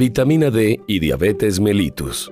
Vitamina D y diabetes mellitus.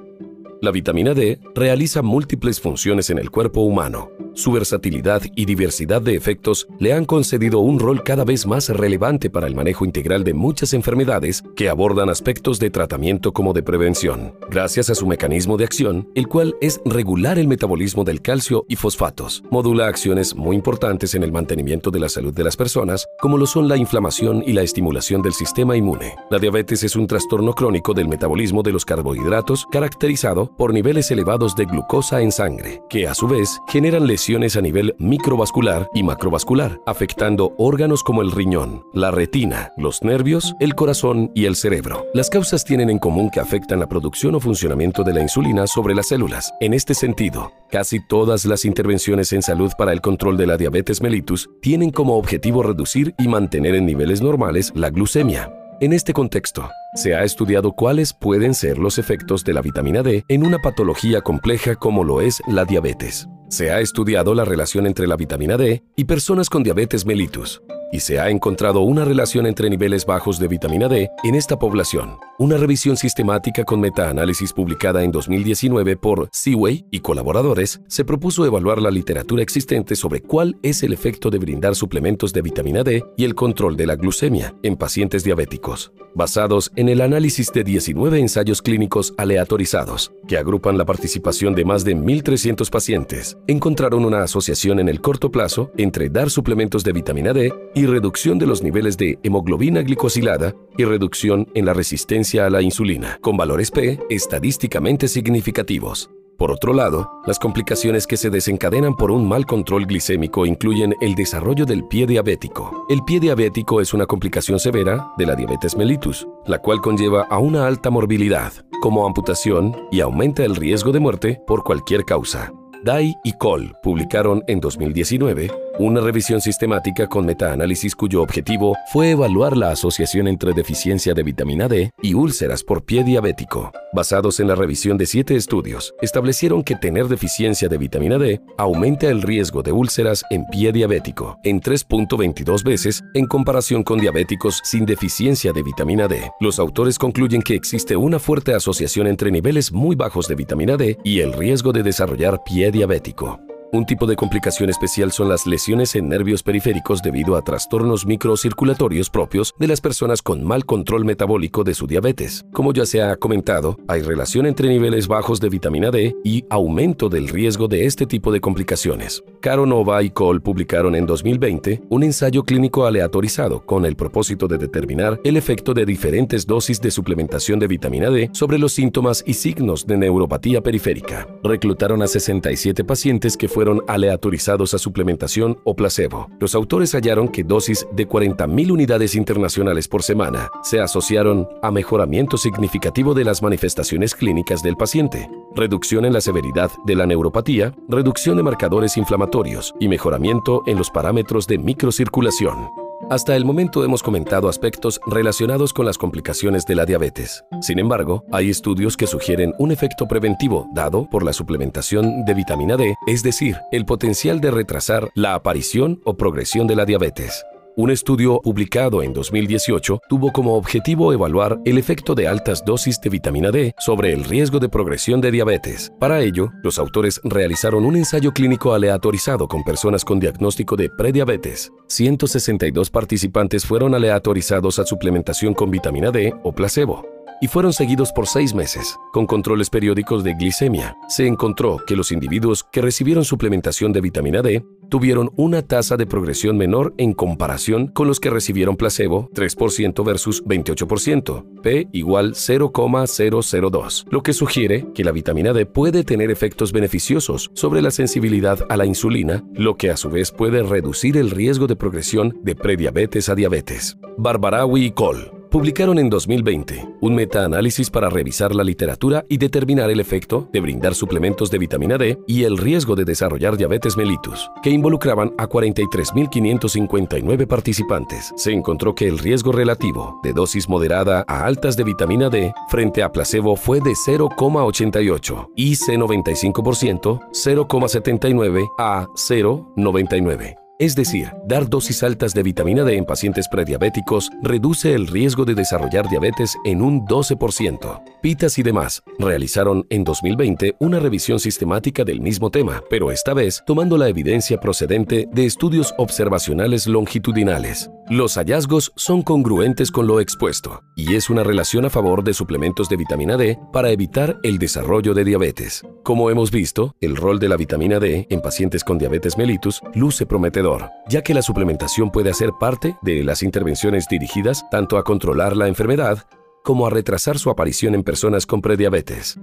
La vitamina D realiza múltiples funciones en el cuerpo humano. Su versatilidad y diversidad de efectos le han concedido un rol cada vez más relevante para el manejo integral de muchas enfermedades que abordan aspectos de tratamiento como de prevención, gracias a su mecanismo de acción, el cual es regular el metabolismo del calcio y fosfatos. Modula acciones muy importantes en el mantenimiento de la salud de las personas, como lo son la inflamación y la estimulación del sistema inmune. La diabetes es un trastorno crónico del metabolismo de los carbohidratos caracterizado por niveles elevados de glucosa en sangre, que a su vez generan lesiones a nivel microvascular y macrovascular, afectando órganos como el riñón, la retina, los nervios, el corazón y el cerebro. Las causas tienen en común que afectan la producción o funcionamiento de la insulina sobre las células. En este sentido, casi todas las intervenciones en salud para el control de la diabetes mellitus tienen como objetivo reducir y mantener en niveles normales la glucemia. En este contexto, se ha estudiado cuáles pueden ser los efectos de la vitamina D en una patología compleja como lo es la diabetes. Se ha estudiado la relación entre la vitamina D y personas con diabetes mellitus, y se ha encontrado una relación entre niveles bajos de vitamina D en esta población. Una revisión sistemática con metaanálisis publicada en 2019 por Seaway y colaboradores se propuso evaluar la literatura existente sobre cuál es el efecto de brindar suplementos de vitamina D y el control de la glucemia en pacientes diabéticos, basados en el análisis de 19 ensayos clínicos aleatorizados, que agrupan la participación de más de 1.300 pacientes encontraron una asociación en el corto plazo entre dar suplementos de vitamina D y reducción de los niveles de hemoglobina glicosilada y reducción en la resistencia a la insulina, con valores P estadísticamente significativos. Por otro lado, las complicaciones que se desencadenan por un mal control glicémico incluyen el desarrollo del pie diabético. El pie diabético es una complicación severa de la diabetes mellitus, la cual conlleva a una alta morbilidad, como amputación y aumenta el riesgo de muerte por cualquier causa. Dai y Cole publicaron en 2019 una revisión sistemática con metaanálisis cuyo objetivo fue evaluar la asociación entre deficiencia de vitamina D y úlceras por pie diabético. Basados en la revisión de siete estudios, establecieron que tener deficiencia de vitamina D aumenta el riesgo de úlceras en pie diabético en 3.22 veces en comparación con diabéticos sin deficiencia de vitamina D. Los autores concluyen que existe una fuerte asociación entre niveles muy bajos de vitamina D y el riesgo de desarrollar pie diabético. Un tipo de complicación especial son las lesiones en nervios periféricos debido a trastornos microcirculatorios propios de las personas con mal control metabólico de su diabetes. Como ya se ha comentado, hay relación entre niveles bajos de vitamina D y aumento del riesgo de este tipo de complicaciones. Caro Nova y Cole publicaron en 2020 un ensayo clínico aleatorizado con el propósito de determinar el efecto de diferentes dosis de suplementación de vitamina D sobre los síntomas y signos de neuropatía periférica. Reclutaron a 67 pacientes que fueron aleatorizados a suplementación o placebo. Los autores hallaron que dosis de 40.000 unidades internacionales por semana se asociaron a mejoramiento significativo de las manifestaciones clínicas del paciente, reducción en la severidad de la neuropatía, reducción de marcadores inflamatorios y mejoramiento en los parámetros de microcirculación. Hasta el momento hemos comentado aspectos relacionados con las complicaciones de la diabetes. Sin embargo, hay estudios que sugieren un efecto preventivo dado por la suplementación de vitamina D, es decir, el potencial de retrasar la aparición o progresión de la diabetes. Un estudio publicado en 2018 tuvo como objetivo evaluar el efecto de altas dosis de vitamina D sobre el riesgo de progresión de diabetes. Para ello, los autores realizaron un ensayo clínico aleatorizado con personas con diagnóstico de prediabetes. 162 participantes fueron aleatorizados a suplementación con vitamina D o placebo y fueron seguidos por seis meses, con controles periódicos de glicemia. Se encontró que los individuos que recibieron suplementación de vitamina D tuvieron una tasa de progresión menor en comparación con los que recibieron placebo, 3% versus 28%, P igual 0,002, lo que sugiere que la vitamina D puede tener efectos beneficiosos sobre la sensibilidad a la insulina, lo que a su vez puede reducir el riesgo de progresión de prediabetes a diabetes. Barbarawi y Cole publicaron en 2020 un metaanálisis para revisar la literatura y determinar el efecto de brindar suplementos de vitamina D y el riesgo de desarrollar diabetes mellitus, que involucraban a 43.559 participantes. Se encontró que el riesgo relativo de dosis moderada a altas de vitamina D frente a placebo fue de 0,88 y C95% 0,79 a 0,99 Es decir, dar dosis altas de vitamina D en pacientes prediabéticos reduce el riesgo de desarrollar diabetes en un 12%. Pitas y demás realizaron en 2020 una revisión sistemática del mismo tema, pero esta vez tomando la evidencia procedente de estudios observacionales longitudinales. Los hallazgos son congruentes con lo expuesto, y es una relación a favor de suplementos de vitamina D para evitar el desarrollo de diabetes. Como hemos visto, el rol de la vitamina D en pacientes con diabetes mellitus luce prometedor ya que la suplementación puede hacer parte de las intervenciones dirigidas tanto a controlar la enfermedad como a retrasar su aparición en personas con prediabetes.